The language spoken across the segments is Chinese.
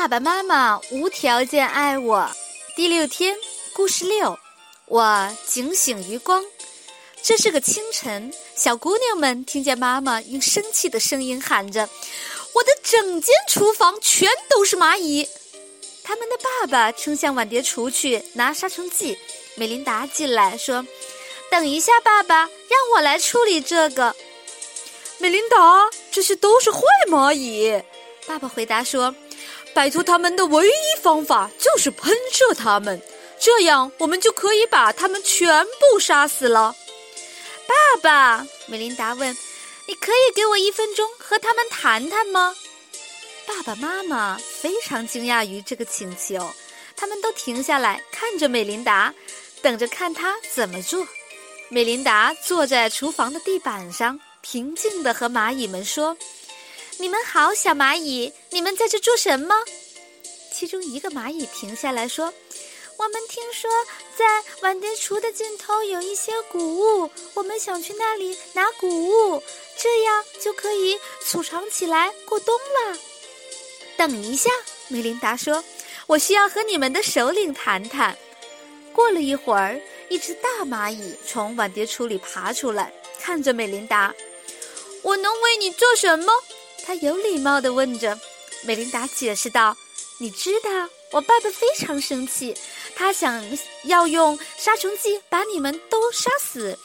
爸爸妈妈无条件爱我。第六天，故事六，我警醒余光。这是个清晨，小姑娘们听见妈妈用生气的声音喊着：“我的整间厨房全都是蚂蚁！”他们的爸爸冲向碗碟橱去拿杀虫剂。美琳达进来说：“等一下，爸爸，让我来处理这个。”美琳达，这些都是坏蚂蚁。爸爸回答说：“摆脱他们的唯一方法就是喷射他们，这样我们就可以把他们全部杀死了。”爸爸，美琳达问：“你可以给我一分钟和他们谈谈吗？”爸爸妈妈非常惊讶于这个请求，他们都停下来看着美琳达，等着看她怎么做。美琳达坐在厨房的地板上，平静地和蚂蚁们说。你们好，小蚂蚁，你们在这做什么？其中一个蚂蚁停下来说：“我们听说在碗碟橱的尽头有一些谷物，我们想去那里拿谷物，这样就可以储藏起来过冬了。”等一下，梅琳达说：“我需要和你们的首领谈谈。”过了一会儿，一只大蚂蚁从碗碟橱里爬出来，看着美琳达：“我能为你做什么？”他有礼貌地问着，美琳达解释道：“你知道，我爸爸非常生气，他想要用杀虫剂把你们都杀死，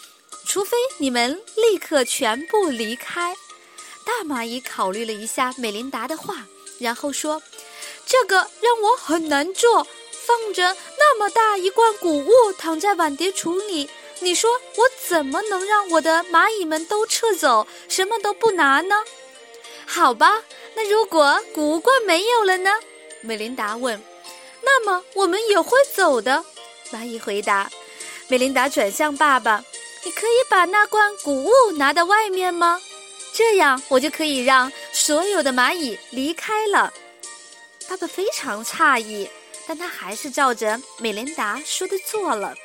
除非你们立刻全部离开。”大蚂蚁考虑了一下美琳达的话，然后说：“这个让我很难做，放着那么大一罐谷物躺在碗碟橱里，你说我怎么能让我的蚂蚁们都撤走，什么都不拿呢？”好吧，那如果谷物罐没有了呢？美琳达问。那么我们也会走的，蚂蚁回答。美琳达转向爸爸：“你可以把那罐谷物拿到外面吗？这样我就可以让所有的蚂蚁离开了。”爸爸非常诧异，但他还是照着美琳达说的做了。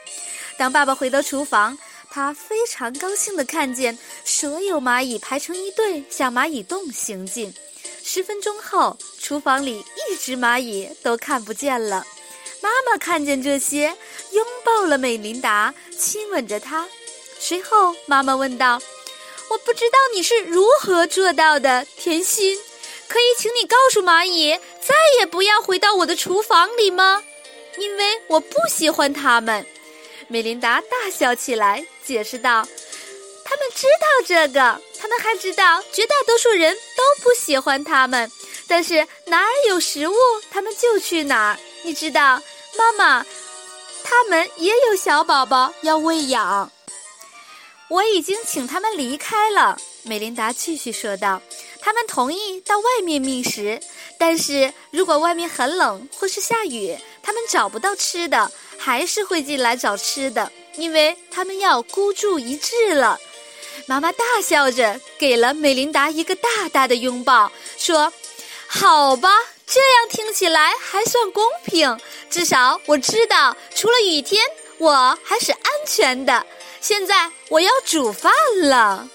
当爸爸回到厨房。他非常高兴地看见所有蚂蚁排成一队向蚂蚁洞行进。十分钟后，厨房里一只蚂蚁都看不见了。妈妈看见这些，拥抱了美琳达，亲吻着她。随后，妈妈问道：“我不知道你是如何做到的，甜心？可以请你告诉蚂蚁，再也不要回到我的厨房里吗？因为我不喜欢它们。”美琳达大笑起来，解释道：“他们知道这个，他们还知道绝大多数人都不喜欢他们。但是哪儿有食物，他们就去哪儿。你知道，妈妈，他们也有小宝宝要喂养。我已经请他们离开了。”美琳达继续说道：“他们同意到外面觅食，但是如果外面很冷或是下雨，他们找不到吃的。”还是会进来找吃的，因为他们要孤注一掷了。妈妈大笑着给了美琳达一个大大的拥抱，说：“好吧，这样听起来还算公平。至少我知道，除了雨天，我还是安全的。现在我要煮饭了。”